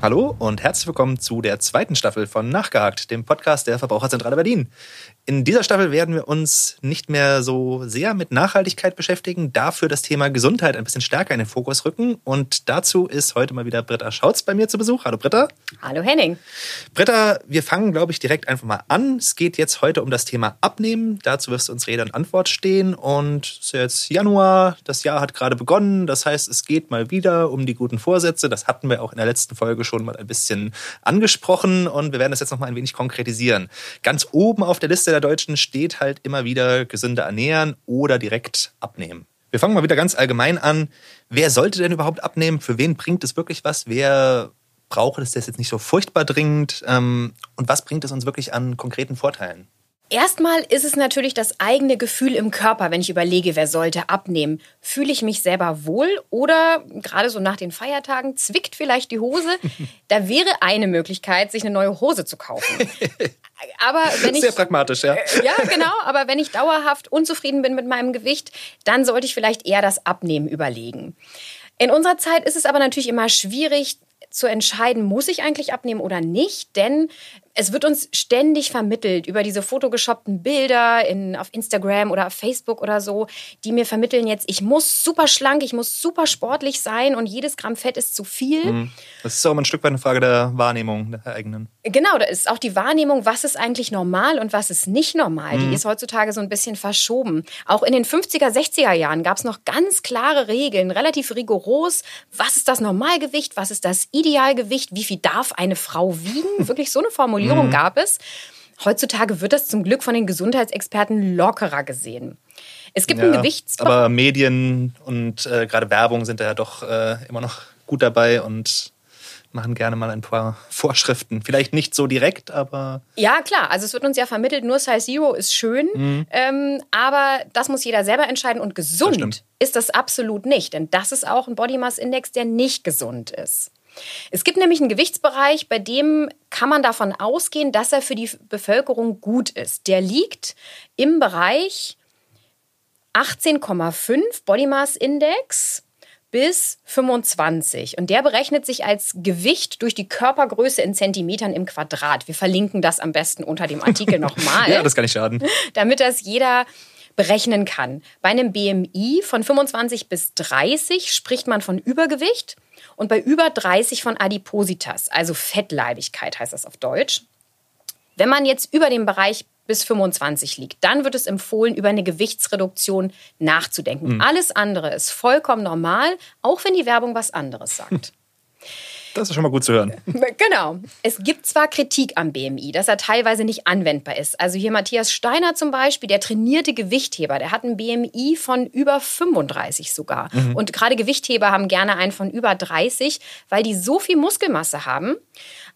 Hallo und herzlich willkommen zu der zweiten Staffel von Nachgehakt, dem Podcast der Verbraucherzentrale Berlin. In dieser Staffel werden wir uns nicht mehr so sehr mit Nachhaltigkeit beschäftigen, dafür das Thema Gesundheit ein bisschen stärker in den Fokus rücken. Und dazu ist heute mal wieder Britta Schautz bei mir zu Besuch. Hallo Britta. Hallo Henning. Britta, wir fangen, glaube ich, direkt einfach mal an. Es geht jetzt heute um das Thema Abnehmen. Dazu wirst du uns Rede und Antwort stehen. Und es ist jetzt Januar, das Jahr hat gerade begonnen. Das heißt, es geht mal wieder um die guten Vorsätze. Das hatten wir auch in der letzten Folge schon mal ein bisschen angesprochen und wir werden das jetzt noch mal ein wenig konkretisieren. Ganz oben auf der Liste der Deutschen steht halt immer wieder gesünder ernähren oder direkt abnehmen. Wir fangen mal wieder ganz allgemein an. Wer sollte denn überhaupt abnehmen? Für wen bringt es wirklich was? Wer braucht es das jetzt nicht so furchtbar dringend? Ähm, und was bringt es uns wirklich an konkreten Vorteilen? Erstmal ist es natürlich das eigene Gefühl im Körper, wenn ich überlege, wer sollte abnehmen. Fühle ich mich selber wohl oder gerade so nach den Feiertagen zwickt vielleicht die Hose? Da wäre eine Möglichkeit, sich eine neue Hose zu kaufen. Aber wenn ich, Sehr pragmatisch, ja. Äh, ja, genau. Aber wenn ich dauerhaft unzufrieden bin mit meinem Gewicht, dann sollte ich vielleicht eher das Abnehmen überlegen. In unserer Zeit ist es aber natürlich immer schwierig, zu entscheiden, muss ich eigentlich abnehmen oder nicht, denn es wird uns ständig vermittelt über diese fotogeshoppten Bilder in, auf Instagram oder auf Facebook oder so, die mir vermitteln jetzt, ich muss super schlank, ich muss super sportlich sein und jedes Gramm Fett ist zu viel. Mhm. Das ist auch mal ein Stück weit eine Frage der Wahrnehmung der eigenen. Genau, da ist auch die Wahrnehmung, was ist eigentlich normal und was ist nicht normal. Mhm. Die ist heutzutage so ein bisschen verschoben. Auch in den 50er, 60er Jahren gab es noch ganz klare Regeln, relativ rigoros. Was ist das Normalgewicht? Was ist das Idealgewicht? Wie viel darf eine Frau wiegen? Wirklich so eine Formulierung Formulierung mhm. gab es. Heutzutage wird das zum Glück von den Gesundheitsexperten lockerer gesehen. Es gibt ja, einen Gewichtsbereich. Aber Medien und äh, gerade Werbung sind da ja doch äh, immer noch gut dabei und machen gerne mal ein paar Vorschriften. Vielleicht nicht so direkt, aber. Ja, klar. Also es wird uns ja vermittelt, nur Size Zero ist schön. Mhm. Ähm, aber das muss jeder selber entscheiden. Und gesund das ist das absolut nicht. Denn das ist auch ein Body Mass Index, der nicht gesund ist. Es gibt nämlich einen Gewichtsbereich, bei dem kann man davon ausgehen, dass er für die Bevölkerung gut ist. Der liegt im Bereich 18,5 Body Mass Index bis 25. Und der berechnet sich als Gewicht durch die Körpergröße in Zentimetern im Quadrat. Wir verlinken das am besten unter dem Artikel nochmal. ja, das kann nicht schaden. Damit das jeder berechnen kann. Bei einem BMI von 25 bis 30 spricht man von Übergewicht und bei über 30 von Adipositas, also Fettleibigkeit heißt das auf Deutsch. Wenn man jetzt über dem Bereich bis 25 liegt, dann wird es empfohlen, über eine Gewichtsreduktion nachzudenken. Mhm. Alles andere ist vollkommen normal, auch wenn die Werbung was anderes sagt. Das ist schon mal gut zu hören. Genau. Es gibt zwar Kritik am BMI, dass er teilweise nicht anwendbar ist. Also hier Matthias Steiner zum Beispiel, der trainierte Gewichtheber, der hat ein BMI von über 35 sogar. Mhm. Und gerade Gewichtheber haben gerne einen von über 30, weil die so viel Muskelmasse haben.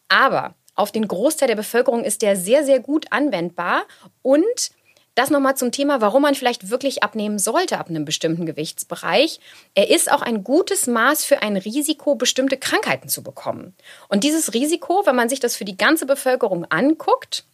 Aber auf den Großteil der Bevölkerung ist der sehr, sehr gut anwendbar und das nochmal zum Thema, warum man vielleicht wirklich abnehmen sollte ab einem bestimmten Gewichtsbereich. Er ist auch ein gutes Maß für ein Risiko, bestimmte Krankheiten zu bekommen. Und dieses Risiko, wenn man sich das für die ganze Bevölkerung anguckt,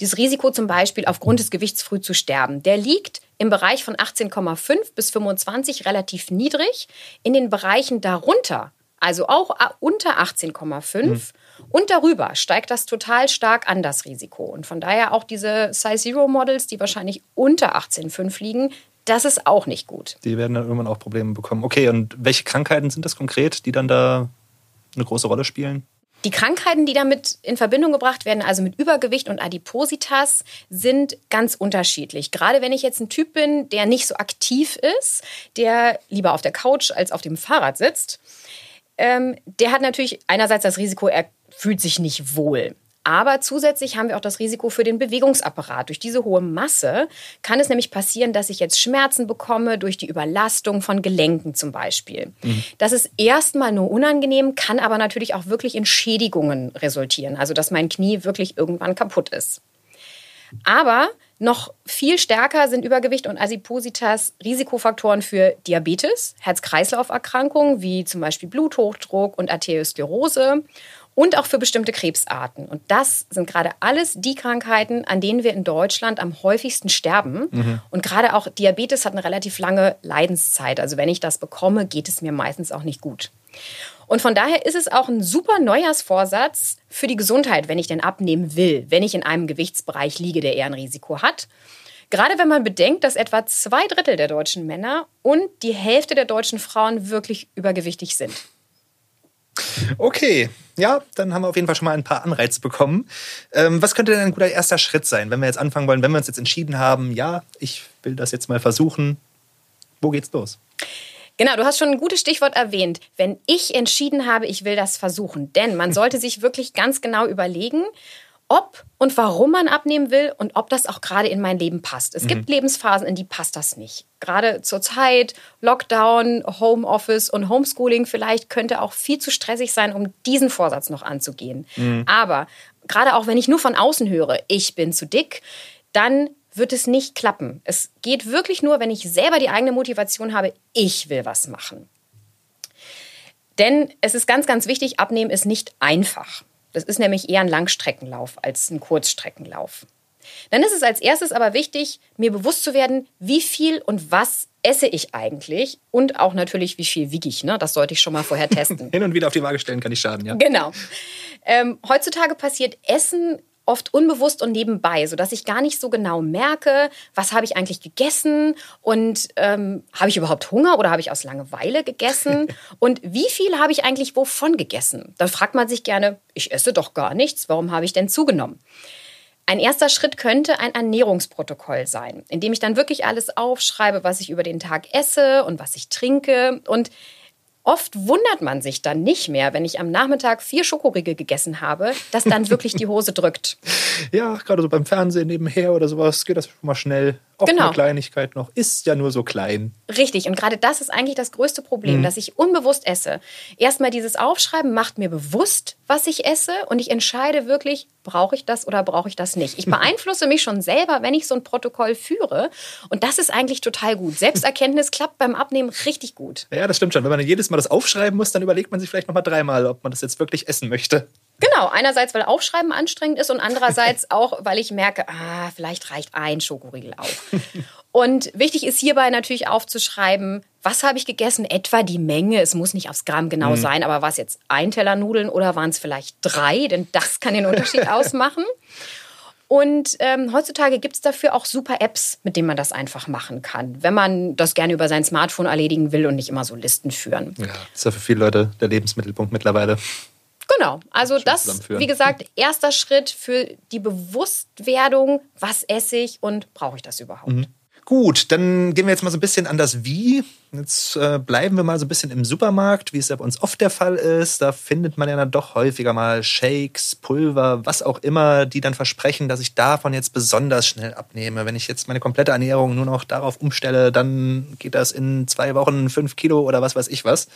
dieses Risiko zum Beispiel aufgrund des Gewichts früh zu sterben, der liegt im Bereich von 18,5 bis 25 relativ niedrig. In den Bereichen darunter, also auch unter 18,5, mhm. Und darüber steigt das total stark an, das Risiko. Und von daher auch diese Size Zero Models, die wahrscheinlich unter 18,5 liegen, das ist auch nicht gut. Die werden dann irgendwann auch Probleme bekommen. Okay, und welche Krankheiten sind das konkret, die dann da eine große Rolle spielen? Die Krankheiten, die damit in Verbindung gebracht werden, also mit Übergewicht und Adipositas, sind ganz unterschiedlich. Gerade wenn ich jetzt ein Typ bin, der nicht so aktiv ist, der lieber auf der Couch als auf dem Fahrrad sitzt, ähm, der hat natürlich einerseits das Risiko, er fühlt sich nicht wohl. Aber zusätzlich haben wir auch das Risiko für den Bewegungsapparat. Durch diese hohe Masse kann es nämlich passieren, dass ich jetzt Schmerzen bekomme durch die Überlastung von Gelenken zum Beispiel. Mhm. Das ist erstmal nur unangenehm, kann aber natürlich auch wirklich in Schädigungen resultieren. Also dass mein Knie wirklich irgendwann kaputt ist. Aber noch viel stärker sind Übergewicht und Adipositas Risikofaktoren für Diabetes, Herz-Kreislauf-Erkrankungen wie zum Beispiel Bluthochdruck und Arteriosklerose und auch für bestimmte Krebsarten. Und das sind gerade alles die Krankheiten, an denen wir in Deutschland am häufigsten sterben. Mhm. Und gerade auch Diabetes hat eine relativ lange Leidenszeit. Also wenn ich das bekomme, geht es mir meistens auch nicht gut. Und von daher ist es auch ein super Neujahrsvorsatz für die Gesundheit, wenn ich denn abnehmen will, wenn ich in einem Gewichtsbereich liege, der eher ein Risiko hat. Gerade wenn man bedenkt, dass etwa zwei Drittel der deutschen Männer und die Hälfte der deutschen Frauen wirklich übergewichtig sind. Okay, ja, dann haben wir auf jeden Fall schon mal ein paar Anreize bekommen. Ähm, was könnte denn ein guter erster Schritt sein, wenn wir jetzt anfangen wollen, wenn wir uns jetzt entschieden haben, ja, ich will das jetzt mal versuchen? Wo geht's los? Genau, du hast schon ein gutes Stichwort erwähnt. Wenn ich entschieden habe, ich will das versuchen. Denn man sollte sich wirklich ganz genau überlegen, ob und warum man abnehmen will und ob das auch gerade in mein Leben passt. Es mhm. gibt Lebensphasen, in die passt das nicht. Gerade zur Zeit, Lockdown, Homeoffice und Homeschooling vielleicht könnte auch viel zu stressig sein, um diesen Vorsatz noch anzugehen. Mhm. Aber gerade auch wenn ich nur von außen höre, ich bin zu dick, dann wird es nicht klappen. Es geht wirklich nur, wenn ich selber die eigene Motivation habe, ich will was machen. Denn es ist ganz, ganz wichtig, abnehmen ist nicht einfach. Das ist nämlich eher ein Langstreckenlauf als ein Kurzstreckenlauf. Dann ist es als erstes aber wichtig, mir bewusst zu werden, wie viel und was esse ich eigentlich und auch natürlich, wie viel wiege ich. Ne? Das sollte ich schon mal vorher testen. Hin und wieder auf die Waage stellen kann ich schaden, ja. Genau. Ähm, heutzutage passiert Essen oft unbewusst und nebenbei, sodass ich gar nicht so genau merke, was habe ich eigentlich gegessen und ähm, habe ich überhaupt Hunger oder habe ich aus Langeweile gegessen und wie viel habe ich eigentlich wovon gegessen. Da fragt man sich gerne, ich esse doch gar nichts, warum habe ich denn zugenommen? Ein erster Schritt könnte ein Ernährungsprotokoll sein, in dem ich dann wirklich alles aufschreibe, was ich über den Tag esse und was ich trinke und Oft wundert man sich dann nicht mehr, wenn ich am Nachmittag vier Schokoriegel gegessen habe, dass dann wirklich die Hose drückt. Ja, gerade so beim Fernsehen nebenher oder sowas geht das schon mal schnell. Auch genau. eine Kleinigkeit noch. Ist ja nur so klein. Richtig. Und gerade das ist eigentlich das größte Problem, mhm. dass ich unbewusst esse. Erstmal dieses Aufschreiben macht mir bewusst, was ich esse. Und ich entscheide wirklich, brauche ich das oder brauche ich das nicht. Ich beeinflusse mich schon selber, wenn ich so ein Protokoll führe. Und das ist eigentlich total gut. Selbsterkenntnis klappt beim Abnehmen richtig gut. Ja, das stimmt schon. Wenn man jedes Mal das aufschreiben muss, dann überlegt man sich vielleicht nochmal dreimal, ob man das jetzt wirklich essen möchte. Genau, einerseits, weil Aufschreiben anstrengend ist und andererseits auch, weil ich merke, ah, vielleicht reicht ein Schokoriegel auch. Und wichtig ist hierbei natürlich aufzuschreiben, was habe ich gegessen, etwa die Menge. Es muss nicht aufs Gramm genau mhm. sein, aber war es jetzt ein Teller Nudeln oder waren es vielleicht drei? Denn das kann den Unterschied ausmachen. Und ähm, heutzutage gibt es dafür auch super Apps, mit denen man das einfach machen kann, wenn man das gerne über sein Smartphone erledigen will und nicht immer so Listen führen. Ja, das ist ja für viele Leute der Lebensmittelpunkt mittlerweile. Genau, also das, wie gesagt, erster Schritt für die Bewusstwerdung, was esse ich und brauche ich das überhaupt. Mhm. Gut, dann gehen wir jetzt mal so ein bisschen an das Wie. Jetzt äh, bleiben wir mal so ein bisschen im Supermarkt, wie es ja bei uns oft der Fall ist. Da findet man ja dann doch häufiger mal Shakes, Pulver, was auch immer, die dann versprechen, dass ich davon jetzt besonders schnell abnehme. Wenn ich jetzt meine komplette Ernährung nur noch darauf umstelle, dann geht das in zwei Wochen fünf Kilo oder was weiß ich was.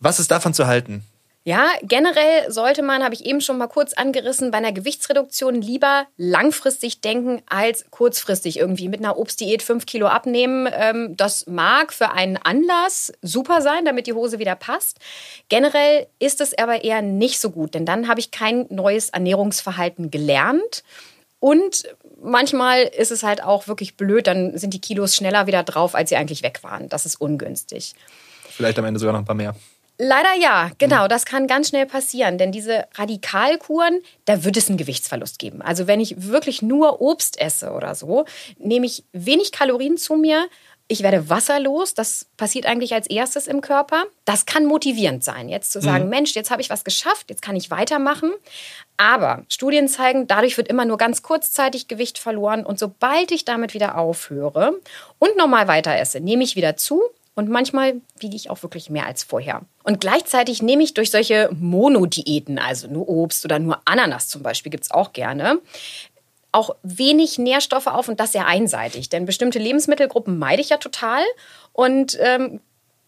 Was ist davon zu halten? Ja, generell sollte man, habe ich eben schon mal kurz angerissen, bei einer Gewichtsreduktion lieber langfristig denken als kurzfristig irgendwie mit einer Obstdiät fünf Kilo abnehmen. Ähm, das mag für einen Anlass super sein, damit die Hose wieder passt. Generell ist es aber eher nicht so gut, denn dann habe ich kein neues Ernährungsverhalten gelernt. Und manchmal ist es halt auch wirklich blöd, dann sind die Kilos schneller wieder drauf, als sie eigentlich weg waren. Das ist ungünstig. Vielleicht am Ende sogar noch ein paar mehr. Leider ja, genau. Das kann ganz schnell passieren, denn diese Radikalkuren, da wird es einen Gewichtsverlust geben. Also wenn ich wirklich nur Obst esse oder so, nehme ich wenig Kalorien zu mir. Ich werde wasserlos, das passiert eigentlich als erstes im Körper. Das kann motivierend sein, jetzt zu sagen, mhm. Mensch, jetzt habe ich was geschafft, jetzt kann ich weitermachen. Aber Studien zeigen, dadurch wird immer nur ganz kurzzeitig Gewicht verloren. Und sobald ich damit wieder aufhöre und normal weiter esse, nehme ich wieder zu und manchmal wiege ich auch wirklich mehr als vorher. Und gleichzeitig nehme ich durch solche Monodiäten, also nur Obst oder nur Ananas zum Beispiel, gibt es auch gerne, auch wenig Nährstoffe auf und das sehr einseitig. Denn bestimmte Lebensmittelgruppen meide ich ja total und ähm,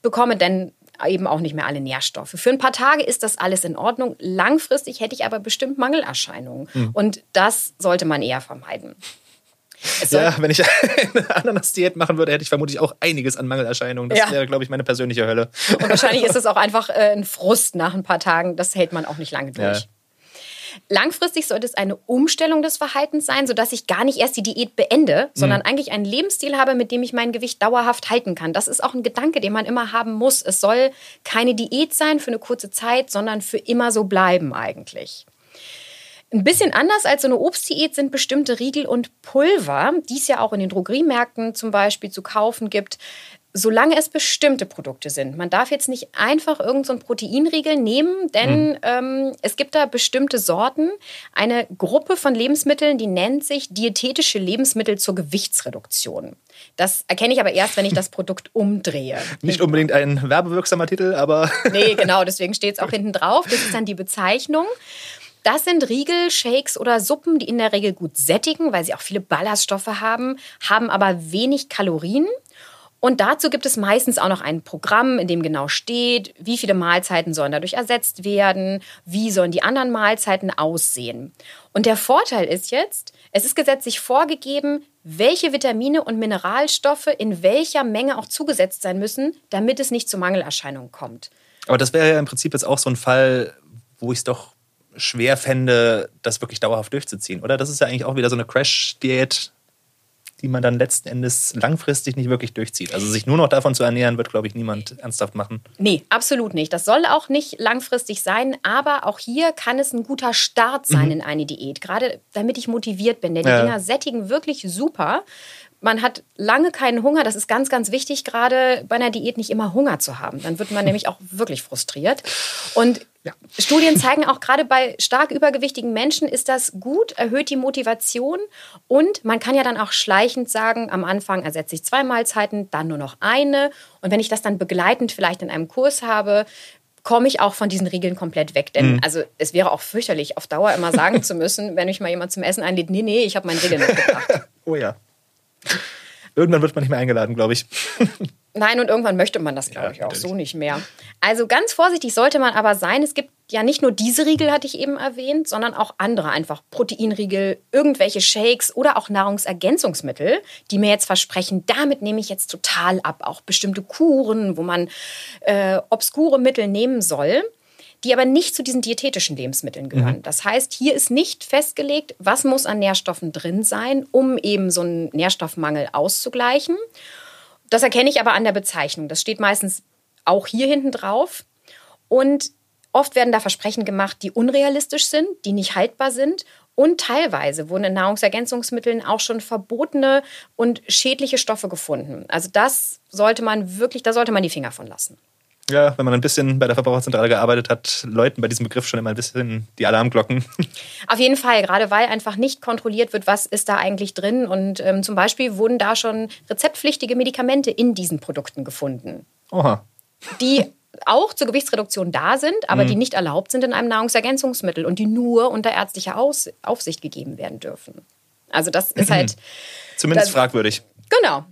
bekomme dann eben auch nicht mehr alle Nährstoffe. Für ein paar Tage ist das alles in Ordnung. Langfristig hätte ich aber bestimmt Mangelerscheinungen. Mhm. Und das sollte man eher vermeiden. Ja, wenn ich eine Ananas-Diät machen würde, hätte ich vermutlich auch einiges an Mangelerscheinungen. Das ja. wäre, glaube ich, meine persönliche Hölle. Und wahrscheinlich ist es auch einfach äh, ein Frust nach ein paar Tagen. Das hält man auch nicht lange durch. Ja. Langfristig sollte es eine Umstellung des Verhaltens sein, sodass ich gar nicht erst die Diät beende, sondern mhm. eigentlich einen Lebensstil habe, mit dem ich mein Gewicht dauerhaft halten kann. Das ist auch ein Gedanke, den man immer haben muss. Es soll keine Diät sein für eine kurze Zeit, sondern für immer so bleiben eigentlich. Ein bisschen anders als so eine Obstdiät sind bestimmte Riegel und Pulver, die es ja auch in den Drogeriemärkten zum Beispiel zu kaufen gibt solange es bestimmte Produkte sind. Man darf jetzt nicht einfach irgendeinen so Proteinriegel nehmen, denn mhm. ähm, es gibt da bestimmte Sorten. Eine Gruppe von Lebensmitteln, die nennt sich diätetische Lebensmittel zur Gewichtsreduktion. Das erkenne ich aber erst, wenn ich das Produkt umdrehe. Nicht unbedingt ein werbewirksamer Titel, aber. nee, genau, deswegen steht es auch hinten drauf. Das ist dann die Bezeichnung. Das sind Riegel, Shakes oder Suppen, die in der Regel gut sättigen, weil sie auch viele Ballaststoffe haben, haben aber wenig Kalorien und dazu gibt es meistens auch noch ein Programm, in dem genau steht, wie viele Mahlzeiten sollen dadurch ersetzt werden, wie sollen die anderen Mahlzeiten aussehen. Und der Vorteil ist jetzt, es ist gesetzlich vorgegeben, welche Vitamine und Mineralstoffe in welcher Menge auch zugesetzt sein müssen, damit es nicht zu Mangelerscheinungen kommt. Aber das wäre ja im Prinzip jetzt auch so ein Fall, wo ich es doch schwer fände, das wirklich dauerhaft durchzuziehen, oder? Das ist ja eigentlich auch wieder so eine Crash-Diät, die man dann letzten Endes langfristig nicht wirklich durchzieht. Also sich nur noch davon zu ernähren, wird, glaube ich, niemand ernsthaft machen. Nee, absolut nicht. Das soll auch nicht langfristig sein, aber auch hier kann es ein guter Start sein mhm. in eine Diät, gerade damit ich motiviert bin. Denn die ja. Dinger sättigen wirklich super. Man hat lange keinen Hunger. Das ist ganz, ganz wichtig, gerade bei einer Diät nicht immer Hunger zu haben. Dann wird man nämlich auch wirklich frustriert. Und ja. Studien zeigen auch gerade bei stark übergewichtigen Menschen ist das gut, erhöht die Motivation und man kann ja dann auch schleichend sagen, am Anfang ersetze ich zwei Mahlzeiten, dann nur noch eine und wenn ich das dann begleitend vielleicht in einem Kurs habe, komme ich auch von diesen Regeln komplett weg. Denn mhm. also es wäre auch fürchterlich, auf Dauer immer sagen zu müssen, wenn mich mal jemand zum Essen einlädt, nee, nee, ich habe meine Regeln mitgebracht. oh ja. Irgendwann wird man nicht mehr eingeladen, glaube ich. Nein, und irgendwann möchte man das, glaube ja, ich, auch so nicht mehr. Also ganz vorsichtig sollte man aber sein. Es gibt ja nicht nur diese Riegel, hatte ich eben erwähnt, sondern auch andere, einfach Proteinriegel, irgendwelche Shakes oder auch Nahrungsergänzungsmittel, die mir jetzt versprechen, damit nehme ich jetzt total ab. Auch bestimmte Kuren, wo man äh, obskure Mittel nehmen soll die aber nicht zu diesen diätetischen Lebensmitteln gehören. Mhm. Das heißt, hier ist nicht festgelegt, was muss an Nährstoffen drin sein, um eben so einen Nährstoffmangel auszugleichen. Das erkenne ich aber an der Bezeichnung. Das steht meistens auch hier hinten drauf. Und oft werden da Versprechen gemacht, die unrealistisch sind, die nicht haltbar sind. Und teilweise wurden in Nahrungsergänzungsmitteln auch schon verbotene und schädliche Stoffe gefunden. Also das sollte man wirklich, da sollte man die Finger von lassen. Ja, wenn man ein bisschen bei der Verbraucherzentrale gearbeitet hat, läuten bei diesem Begriff schon immer ein bisschen die Alarmglocken. Auf jeden Fall, gerade weil einfach nicht kontrolliert wird, was ist da eigentlich drin. Und ähm, zum Beispiel wurden da schon rezeptpflichtige Medikamente in diesen Produkten gefunden. Oha. Die auch zur Gewichtsreduktion da sind, aber mhm. die nicht erlaubt sind in einem Nahrungsergänzungsmittel und die nur unter ärztlicher Aus Aufsicht gegeben werden dürfen. Also das ist halt. Zumindest das, fragwürdig. Genau.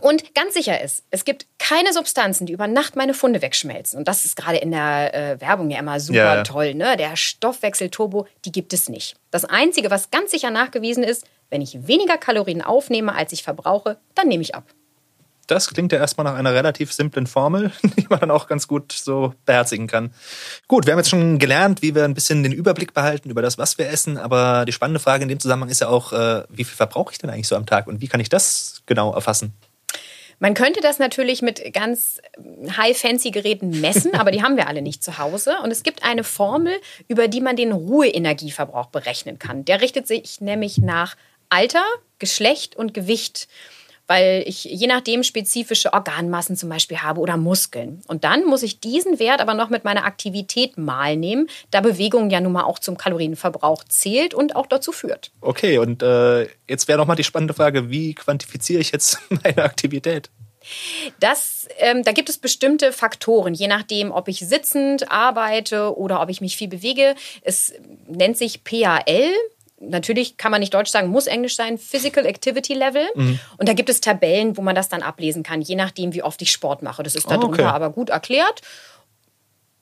Und ganz sicher ist, es gibt keine Substanzen, die über Nacht meine Funde wegschmelzen. Und das ist gerade in der äh, Werbung ja immer super ja. toll. Ne? Der Stoffwechselturbo, die gibt es nicht. Das Einzige, was ganz sicher nachgewiesen ist, wenn ich weniger Kalorien aufnehme, als ich verbrauche, dann nehme ich ab. Das klingt ja erstmal nach einer relativ simplen Formel, die man dann auch ganz gut so beherzigen kann. Gut, wir haben jetzt schon gelernt, wie wir ein bisschen den Überblick behalten über das, was wir essen. Aber die spannende Frage in dem Zusammenhang ist ja auch, äh, wie viel verbrauche ich denn eigentlich so am Tag und wie kann ich das genau erfassen? Man könnte das natürlich mit ganz high-fancy Geräten messen, aber die haben wir alle nicht zu Hause. Und es gibt eine Formel, über die man den Ruheenergieverbrauch berechnen kann. Der richtet sich nämlich nach Alter, Geschlecht und Gewicht weil ich je nachdem spezifische Organmassen zum Beispiel habe oder Muskeln. Und dann muss ich diesen Wert aber noch mit meiner Aktivität mal nehmen, da Bewegung ja nun mal auch zum Kalorienverbrauch zählt und auch dazu führt. Okay, und äh, jetzt wäre noch mal die spannende Frage, wie quantifiziere ich jetzt meine Aktivität? Das, ähm, da gibt es bestimmte Faktoren, je nachdem, ob ich sitzend arbeite oder ob ich mich viel bewege. Es nennt sich PAL, natürlich kann man nicht Deutsch sagen, muss Englisch sein, Physical Activity Level. Mhm. Und da gibt es Tabellen, wo man das dann ablesen kann, je nachdem, wie oft ich Sport mache. Das ist ah, darunter okay. aber gut erklärt.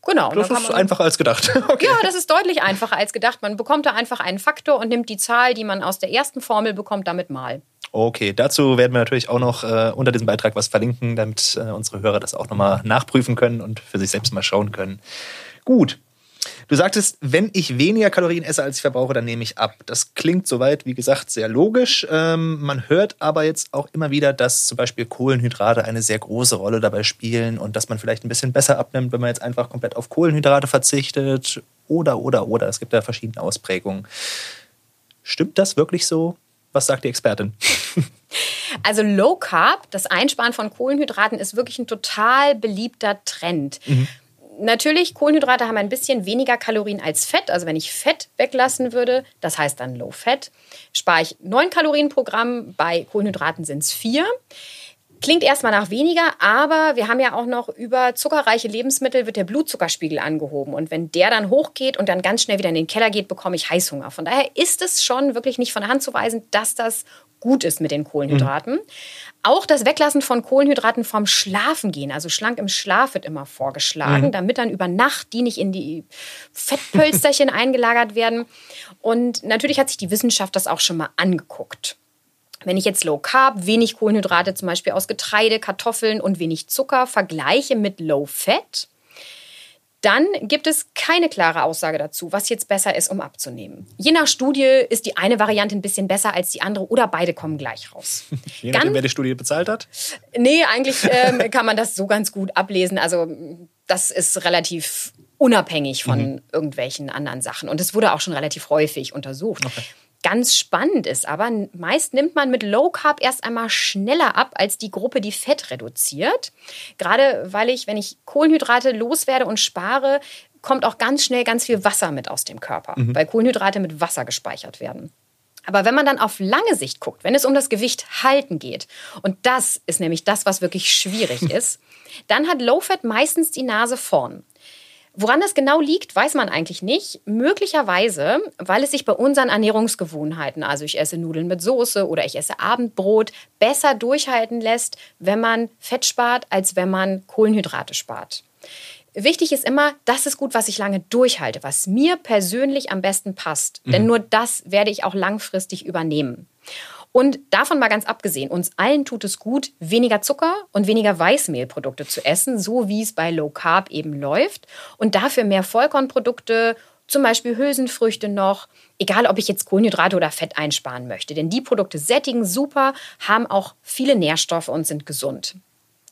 Genau. Das ist einfacher als gedacht. Okay. Ja, das ist deutlich einfacher als gedacht. Man bekommt da einfach einen Faktor und nimmt die Zahl, die man aus der ersten Formel bekommt, damit mal. Okay, dazu werden wir natürlich auch noch äh, unter diesem Beitrag was verlinken, damit äh, unsere Hörer das auch nochmal nachprüfen können und für sich selbst mal schauen können. Gut, Du sagtest, wenn ich weniger Kalorien esse, als ich verbrauche, dann nehme ich ab. Das klingt soweit, wie gesagt, sehr logisch. Ähm, man hört aber jetzt auch immer wieder, dass zum Beispiel Kohlenhydrate eine sehr große Rolle dabei spielen und dass man vielleicht ein bisschen besser abnimmt, wenn man jetzt einfach komplett auf Kohlenhydrate verzichtet. Oder, oder, oder. Es gibt da verschiedene Ausprägungen. Stimmt das wirklich so? Was sagt die Expertin? Also Low Carb, das Einsparen von Kohlenhydraten, ist wirklich ein total beliebter Trend. Mhm. Natürlich, Kohlenhydrate haben ein bisschen weniger Kalorien als Fett. Also wenn ich Fett weglassen würde, das heißt dann Low Fat, spare ich 9 Kalorien pro Gramm, bei Kohlenhydraten sind es 4. Klingt erstmal nach weniger, aber wir haben ja auch noch über zuckerreiche Lebensmittel wird der Blutzuckerspiegel angehoben. Und wenn der dann hochgeht und dann ganz schnell wieder in den Keller geht, bekomme ich Heißhunger. Von daher ist es schon wirklich nicht von der Hand zu weisen, dass das gut ist mit den Kohlenhydraten. Mhm. Auch das Weglassen von Kohlenhydraten vom Schlafengehen, also schlank im Schlaf wird immer vorgeschlagen, mhm. damit dann über Nacht die nicht in die Fettpölsterchen eingelagert werden. Und natürlich hat sich die Wissenschaft das auch schon mal angeguckt. Wenn ich jetzt Low Carb, wenig Kohlenhydrate zum Beispiel aus Getreide, Kartoffeln und wenig Zucker vergleiche mit Low Fat, dann gibt es keine klare Aussage dazu, was jetzt besser ist, um abzunehmen. Je nach Studie ist die eine Variante ein bisschen besser als die andere oder beide kommen gleich raus. Je nachdem, wer die Studie bezahlt hat? Nee, eigentlich ähm, kann man das so ganz gut ablesen. Also das ist relativ unabhängig von mhm. irgendwelchen anderen Sachen. Und es wurde auch schon relativ häufig untersucht. Okay. Ganz spannend ist aber, meist nimmt man mit Low Carb erst einmal schneller ab als die Gruppe, die Fett reduziert. Gerade weil ich, wenn ich Kohlenhydrate loswerde und spare, kommt auch ganz schnell ganz viel Wasser mit aus dem Körper, mhm. weil Kohlenhydrate mit Wasser gespeichert werden. Aber wenn man dann auf lange Sicht guckt, wenn es um das Gewicht halten geht, und das ist nämlich das, was wirklich schwierig ist, dann hat Low Fat meistens die Nase vorn. Woran das genau liegt, weiß man eigentlich nicht. Möglicherweise, weil es sich bei unseren Ernährungsgewohnheiten, also ich esse Nudeln mit Soße oder ich esse Abendbrot, besser durchhalten lässt, wenn man Fett spart, als wenn man Kohlenhydrate spart. Wichtig ist immer, das ist gut, was ich lange durchhalte, was mir persönlich am besten passt. Mhm. Denn nur das werde ich auch langfristig übernehmen. Und davon mal ganz abgesehen, uns allen tut es gut, weniger Zucker und weniger Weißmehlprodukte zu essen, so wie es bei Low Carb eben läuft. Und dafür mehr Vollkornprodukte, zum Beispiel Hülsenfrüchte noch, egal ob ich jetzt Kohlenhydrate oder Fett einsparen möchte. Denn die Produkte sättigen super, haben auch viele Nährstoffe und sind gesund.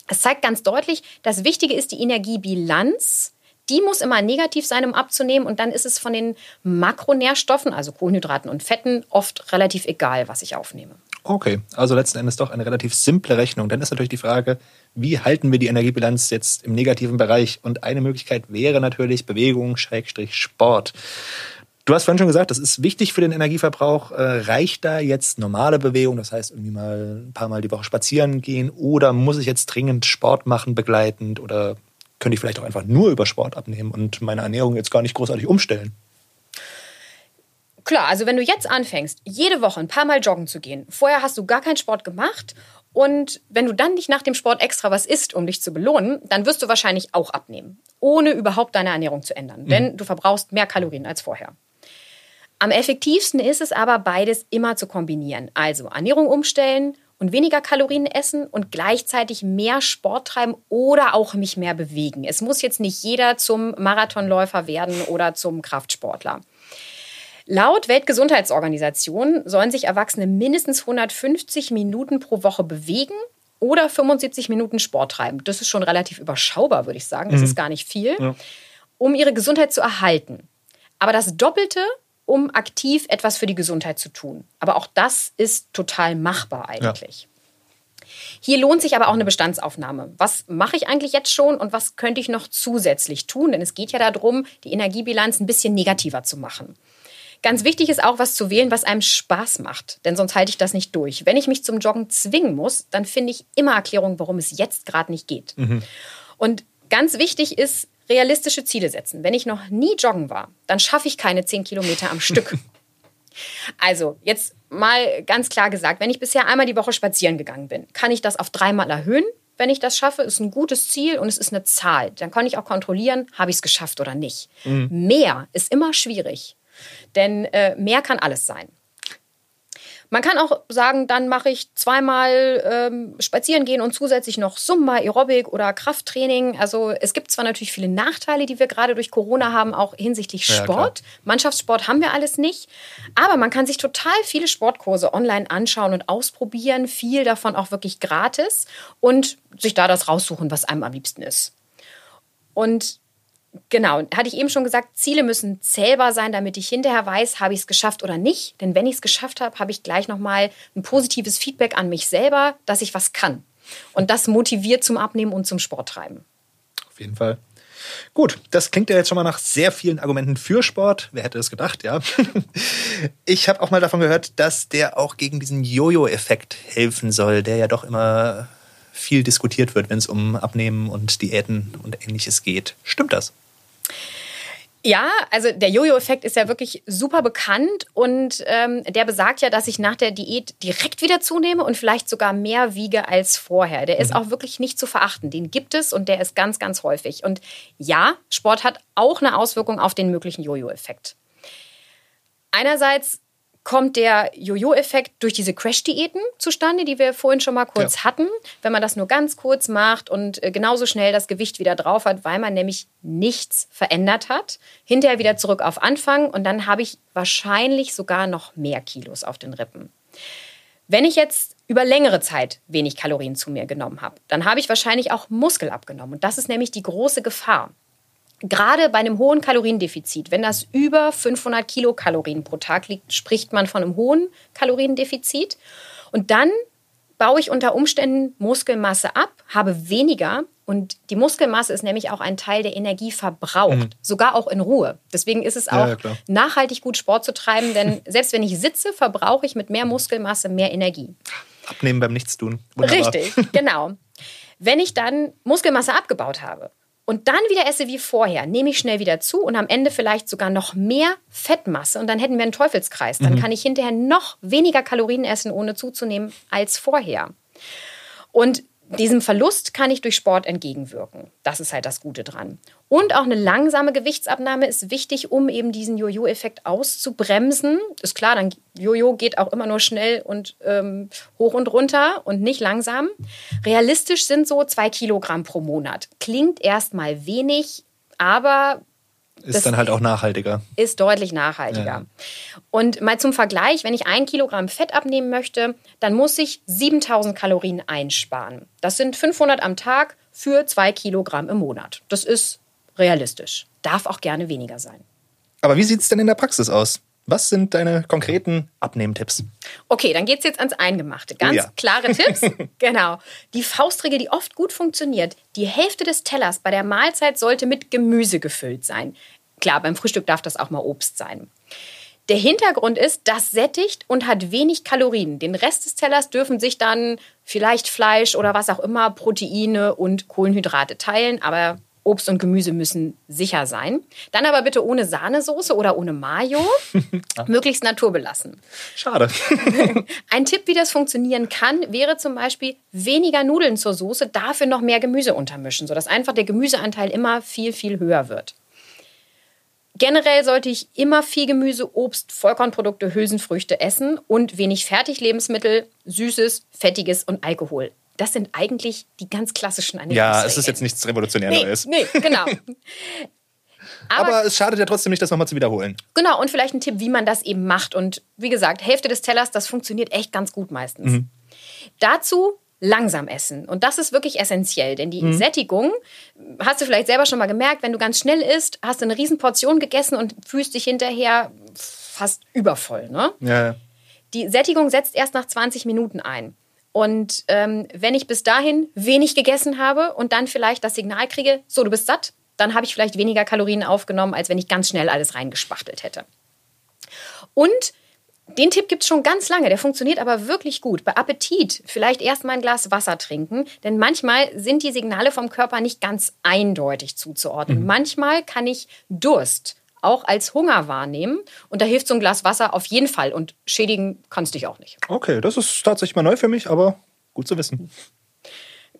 Es zeigt ganz deutlich, das Wichtige ist die Energiebilanz die muss immer negativ sein, um abzunehmen. Und dann ist es von den Makronährstoffen, also Kohlenhydraten und Fetten, oft relativ egal, was ich aufnehme. Okay, also letzten Endes doch eine relativ simple Rechnung. Dann ist natürlich die Frage, wie halten wir die Energiebilanz jetzt im negativen Bereich? Und eine Möglichkeit wäre natürlich Bewegung, Schrägstrich, Sport. Du hast vorhin schon gesagt, das ist wichtig für den Energieverbrauch. Äh, reicht da jetzt normale Bewegung, das heißt irgendwie mal ein paar Mal die Woche spazieren gehen, oder muss ich jetzt dringend Sport machen begleitend oder könnte ich vielleicht auch einfach nur über Sport abnehmen und meine Ernährung jetzt gar nicht großartig umstellen. Klar, also wenn du jetzt anfängst, jede Woche ein paar Mal joggen zu gehen, vorher hast du gar keinen Sport gemacht und wenn du dann nicht nach dem Sport extra was isst, um dich zu belohnen, dann wirst du wahrscheinlich auch abnehmen, ohne überhaupt deine Ernährung zu ändern, mhm. denn du verbrauchst mehr Kalorien als vorher. Am effektivsten ist es aber, beides immer zu kombinieren. Also Ernährung umstellen und weniger Kalorien essen und gleichzeitig mehr Sport treiben oder auch mich mehr bewegen. Es muss jetzt nicht jeder zum Marathonläufer werden oder zum Kraftsportler. Laut Weltgesundheitsorganisation sollen sich Erwachsene mindestens 150 Minuten pro Woche bewegen oder 75 Minuten Sport treiben. Das ist schon relativ überschaubar, würde ich sagen. Das mhm. ist gar nicht viel, ja. um ihre Gesundheit zu erhalten. Aber das Doppelte um aktiv etwas für die Gesundheit zu tun. Aber auch das ist total machbar eigentlich. Ja. Hier lohnt sich aber auch eine Bestandsaufnahme. Was mache ich eigentlich jetzt schon und was könnte ich noch zusätzlich tun? Denn es geht ja darum, die Energiebilanz ein bisschen negativer zu machen. Ganz wichtig ist auch, was zu wählen, was einem Spaß macht. Denn sonst halte ich das nicht durch. Wenn ich mich zum Joggen zwingen muss, dann finde ich immer Erklärungen, warum es jetzt gerade nicht geht. Mhm. Und ganz wichtig ist, realistische Ziele setzen. Wenn ich noch nie joggen war, dann schaffe ich keine 10 Kilometer am Stück. Also, jetzt mal ganz klar gesagt, wenn ich bisher einmal die Woche spazieren gegangen bin, kann ich das auf dreimal erhöhen. Wenn ich das schaffe, ist ein gutes Ziel und es ist eine Zahl. Dann kann ich auch kontrollieren, habe ich es geschafft oder nicht. Mhm. Mehr ist immer schwierig, denn äh, mehr kann alles sein. Man kann auch sagen, dann mache ich zweimal ähm, spazieren gehen und zusätzlich noch Zumba, Aerobic oder Krafttraining. Also es gibt zwar natürlich viele Nachteile, die wir gerade durch Corona haben, auch hinsichtlich Sport. Ja, Mannschaftssport haben wir alles nicht. Aber man kann sich total viele Sportkurse online anschauen und ausprobieren. Viel davon auch wirklich gratis und sich da das raussuchen, was einem am liebsten ist. Und Genau, hatte ich eben schon gesagt, Ziele müssen zählbar sein, damit ich hinterher weiß, habe ich es geschafft oder nicht. Denn wenn ich es geschafft habe, habe ich gleich nochmal ein positives Feedback an mich selber, dass ich was kann. Und das motiviert zum Abnehmen und zum Sporttreiben. Auf jeden Fall. Gut, das klingt ja jetzt schon mal nach sehr vielen Argumenten für Sport. Wer hätte das gedacht, ja? Ich habe auch mal davon gehört, dass der auch gegen diesen Jojo-Effekt helfen soll, der ja doch immer viel diskutiert wird, wenn es um Abnehmen und Diäten und ähnliches geht. Stimmt das? Ja, also der Jojo-Effekt ist ja wirklich super bekannt und ähm, der besagt ja, dass ich nach der Diät direkt wieder zunehme und vielleicht sogar mehr wiege als vorher. Der ist mhm. auch wirklich nicht zu verachten. Den gibt es und der ist ganz, ganz häufig. Und ja, Sport hat auch eine Auswirkung auf den möglichen Jojo-Effekt. Einerseits kommt der Jojo-Effekt durch diese Crash-Diäten zustande, die wir vorhin schon mal kurz ja. hatten. Wenn man das nur ganz kurz macht und äh, genauso schnell das Gewicht wieder drauf hat, weil man nämlich nichts verändert hat. Hinterher wieder zurück auf Anfang und dann habe ich wahrscheinlich sogar noch mehr Kilos auf den Rippen. Wenn ich jetzt über längere Zeit wenig Kalorien zu mir genommen habe, dann habe ich wahrscheinlich auch Muskel abgenommen. Und das ist nämlich die große Gefahr gerade bei einem hohen Kaloriendefizit, wenn das über 500 Kilokalorien pro Tag liegt, spricht man von einem hohen Kaloriendefizit. Und dann baue ich unter Umständen Muskelmasse ab, habe weniger. Und die Muskelmasse ist nämlich auch ein Teil, der Energie verbraucht, mhm. sogar auch in Ruhe. Deswegen ist es auch ja, ja, nachhaltig gut Sport zu treiben, denn selbst wenn ich sitze, verbrauche ich mit mehr Muskelmasse mehr Energie. Abnehmen beim Nichtstun. Wunderbar. Richtig, genau. Wenn ich dann Muskelmasse abgebaut habe, und dann wieder esse wie vorher, nehme ich schnell wieder zu und am Ende vielleicht sogar noch mehr Fettmasse und dann hätten wir einen Teufelskreis. Dann mhm. kann ich hinterher noch weniger Kalorien essen, ohne zuzunehmen, als vorher. Und diesem Verlust kann ich durch Sport entgegenwirken. Das ist halt das Gute dran. Und auch eine langsame Gewichtsabnahme ist wichtig, um eben diesen Jojo-Effekt auszubremsen. Ist klar, dann Jojo geht auch immer nur schnell und ähm, hoch und runter und nicht langsam. Realistisch sind so zwei Kilogramm pro Monat. Klingt erstmal wenig, aber ist das dann halt auch nachhaltiger. Ist deutlich nachhaltiger. Ja. Und mal zum Vergleich, wenn ich ein Kilogramm Fett abnehmen möchte, dann muss ich 7000 Kalorien einsparen. Das sind 500 am Tag für zwei Kilogramm im Monat. Das ist realistisch. Darf auch gerne weniger sein. Aber wie sieht es denn in der Praxis aus? Was sind deine konkreten Abnehmtipps? Okay, dann geht es jetzt ans Eingemachte. Ganz oh ja. klare Tipps. genau. Die Faustregel, die oft gut funktioniert. Die Hälfte des Tellers bei der Mahlzeit sollte mit Gemüse gefüllt sein. Klar, beim Frühstück darf das auch mal Obst sein. Der Hintergrund ist, das sättigt und hat wenig Kalorien. Den Rest des Tellers dürfen sich dann vielleicht Fleisch oder was auch immer, Proteine und Kohlenhydrate teilen, aber Obst und Gemüse müssen sicher sein. Dann aber bitte ohne Sahnesoße oder ohne Mayo. Möglichst naturbelassen. Schade. Ein Tipp, wie das funktionieren kann, wäre zum Beispiel weniger Nudeln zur Soße, dafür noch mehr Gemüse untermischen, sodass einfach der Gemüseanteil immer viel, viel höher wird. Generell sollte ich immer viel Gemüse, Obst, Vollkornprodukte, Hülsenfrüchte essen und wenig Fertiglebensmittel, Süßes, Fettiges und Alkohol das sind eigentlich die ganz klassischen Ernährungsregeln. Ja, es ist jetzt nichts Revolutionäres. Nee, nee genau. Aber, Aber, es schadet ja trotzdem nicht, das nochmal zu wiederholen. Genau, und vielleicht ein Tipp, wie man das eben macht. Und wie gesagt, Hälfte des Tellers, das funktioniert echt ganz gut meistens. Mhm. Dazu langsam essen. Und das ist wirklich essentiell, denn die mhm. Sättigung, hast du vielleicht selber schon mal gemerkt, wenn du ganz schnell isst, hast du eine Riesenportion gegessen und fühlst dich hinterher fast übervoll. Ne? Ja. Die Sättigung setzt erst nach 20 Minuten ein. Und ähm, wenn ich bis dahin wenig gegessen habe und dann vielleicht das Signal kriege, so, du bist satt, dann habe ich vielleicht weniger Kalorien aufgenommen, als wenn ich ganz schnell alles reingespachtelt hätte. Und den Tipp gibt es schon ganz lange, der funktioniert aber wirklich gut. Bei Appetit vielleicht erst mal ein Glas Wasser trinken, denn manchmal sind die Signale vom Körper nicht ganz eindeutig zuzuordnen. Mhm. Manchmal kann ich Durst auch als Hunger wahrnehmen. Und da hilft so ein Glas Wasser auf jeden Fall. Und schädigen kannst du dich auch nicht. Okay, das ist tatsächlich mal neu für mich, aber gut zu wissen.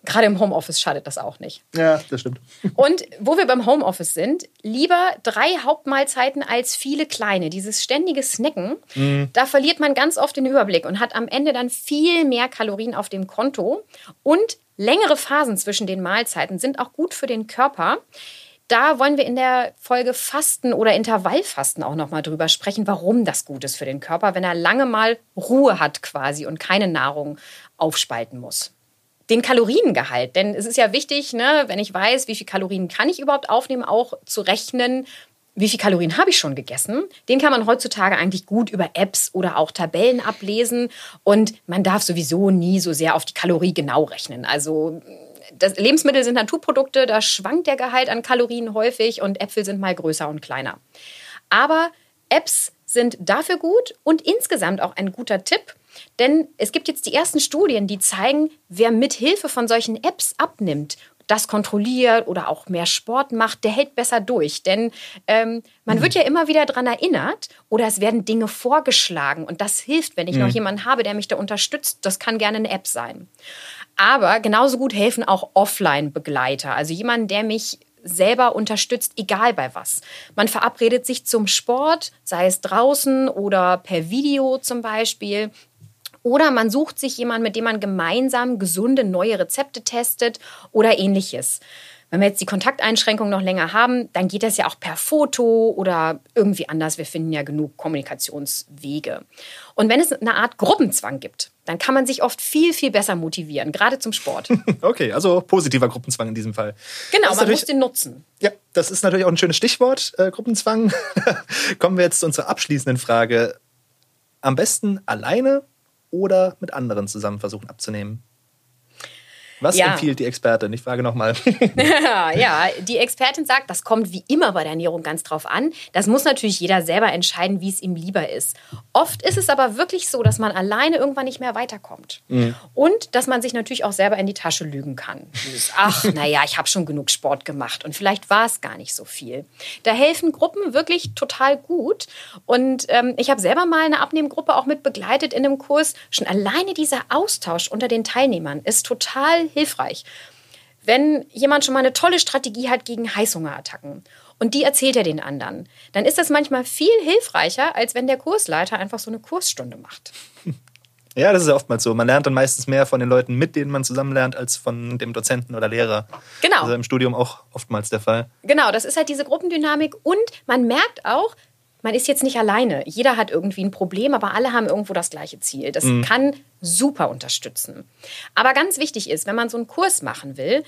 Gerade im Homeoffice schadet das auch nicht. Ja, das stimmt. Und wo wir beim Homeoffice sind, lieber drei Hauptmahlzeiten als viele kleine. Dieses ständige Snacken, mhm. da verliert man ganz oft den Überblick und hat am Ende dann viel mehr Kalorien auf dem Konto. Und längere Phasen zwischen den Mahlzeiten sind auch gut für den Körper. Da wollen wir in der Folge Fasten oder Intervallfasten auch nochmal drüber sprechen, warum das gut ist für den Körper, wenn er lange mal Ruhe hat quasi und keine Nahrung aufspalten muss den Kaloriengehalt. Denn es ist ja wichtig, ne, wenn ich weiß, wie viel Kalorien kann ich überhaupt aufnehmen, auch zu rechnen, wie viel Kalorien habe ich schon gegessen. Den kann man heutzutage eigentlich gut über Apps oder auch Tabellen ablesen. Und man darf sowieso nie so sehr auf die Kalorie genau rechnen. Also das, Lebensmittel sind Naturprodukte, da schwankt der Gehalt an Kalorien häufig und Äpfel sind mal größer und kleiner. Aber Apps sind dafür gut und insgesamt auch ein guter Tipp, denn es gibt jetzt die ersten Studien, die zeigen, wer mit Hilfe von solchen Apps abnimmt, das kontrolliert oder auch mehr Sport macht, der hält besser durch. Denn ähm, man mhm. wird ja immer wieder daran erinnert oder es werden Dinge vorgeschlagen. Und das hilft, wenn ich mhm. noch jemanden habe, der mich da unterstützt. Das kann gerne eine App sein. Aber genauso gut helfen auch Offline-Begleiter. Also jemand, der mich selber unterstützt, egal bei was. Man verabredet sich zum Sport, sei es draußen oder per Video zum Beispiel. Oder man sucht sich jemanden, mit dem man gemeinsam gesunde neue Rezepte testet oder ähnliches. Wenn wir jetzt die Kontakteinschränkung noch länger haben, dann geht das ja auch per Foto oder irgendwie anders. Wir finden ja genug Kommunikationswege. Und wenn es eine Art Gruppenzwang gibt, dann kann man sich oft viel, viel besser motivieren, gerade zum Sport. Okay, also positiver Gruppenzwang in diesem Fall. Genau, man muss den nutzen. Ja, das ist natürlich auch ein schönes Stichwort, äh, Gruppenzwang. Kommen wir jetzt zu unserer abschließenden Frage. Am besten alleine oder mit anderen zusammen versuchen abzunehmen? Was ja. empfiehlt die Expertin? Ich frage nochmal. ja, die Expertin sagt, das kommt wie immer bei der Ernährung ganz drauf an. Das muss natürlich jeder selber entscheiden, wie es ihm lieber ist. Oft ist es aber wirklich so, dass man alleine irgendwann nicht mehr weiterkommt. Mhm. Und dass man sich natürlich auch selber in die Tasche lügen kann. Dieses, ach, naja, ich habe schon genug Sport gemacht und vielleicht war es gar nicht so viel. Da helfen Gruppen wirklich total gut. Und ähm, ich habe selber mal eine Abnehmgruppe auch mit begleitet in einem Kurs. Schon alleine dieser Austausch unter den Teilnehmern ist total hilfreich. Wenn jemand schon mal eine tolle Strategie hat gegen Heißhungerattacken und die erzählt er den anderen, dann ist das manchmal viel hilfreicher, als wenn der Kursleiter einfach so eine Kursstunde macht. Ja, das ist ja oftmals so. Man lernt dann meistens mehr von den Leuten, mit denen man zusammen lernt, als von dem Dozenten oder Lehrer. Genau. Also im Studium auch oftmals der Fall. Genau, das ist halt diese Gruppendynamik und man merkt auch, man ist jetzt nicht alleine. Jeder hat irgendwie ein Problem, aber alle haben irgendwo das gleiche Ziel. Das mhm. kann super unterstützen. Aber ganz wichtig ist, wenn man so einen Kurs machen will,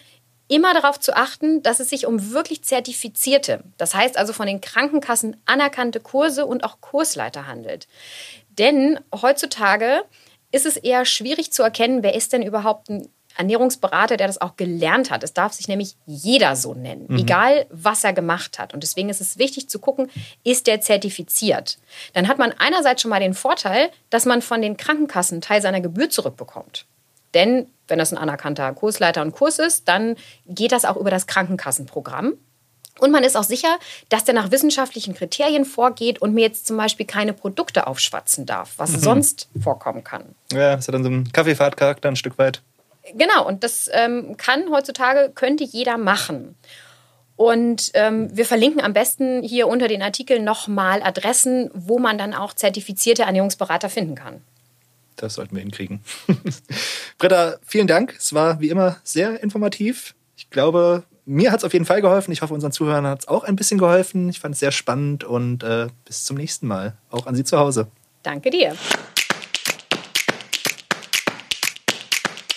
immer darauf zu achten, dass es sich um wirklich zertifizierte, das heißt also von den Krankenkassen anerkannte Kurse und auch Kursleiter handelt. Denn heutzutage ist es eher schwierig zu erkennen, wer ist denn überhaupt ein Ernährungsberater, der das auch gelernt hat. Es darf sich nämlich jeder so nennen, mhm. egal was er gemacht hat. Und deswegen ist es wichtig zu gucken, ist der zertifiziert? Dann hat man einerseits schon mal den Vorteil, dass man von den Krankenkassen einen Teil seiner Gebühr zurückbekommt. Denn wenn das ein anerkannter Kursleiter und Kurs ist, dann geht das auch über das Krankenkassenprogramm. Und man ist auch sicher, dass der nach wissenschaftlichen Kriterien vorgeht und mir jetzt zum Beispiel keine Produkte aufschwatzen darf, was mhm. sonst vorkommen kann. Ja, das hat dann so einen Kaffeefahrtcharakter ein Stück weit. Genau, und das ähm, kann heutzutage, könnte jeder machen. Und ähm, wir verlinken am besten hier unter den Artikeln nochmal Adressen, wo man dann auch zertifizierte Ernährungsberater finden kann. Das sollten wir hinkriegen. Britta, vielen Dank. Es war wie immer sehr informativ. Ich glaube, mir hat es auf jeden Fall geholfen. Ich hoffe, unseren Zuhörern hat es auch ein bisschen geholfen. Ich fand es sehr spannend und äh, bis zum nächsten Mal. Auch an Sie zu Hause. Danke dir.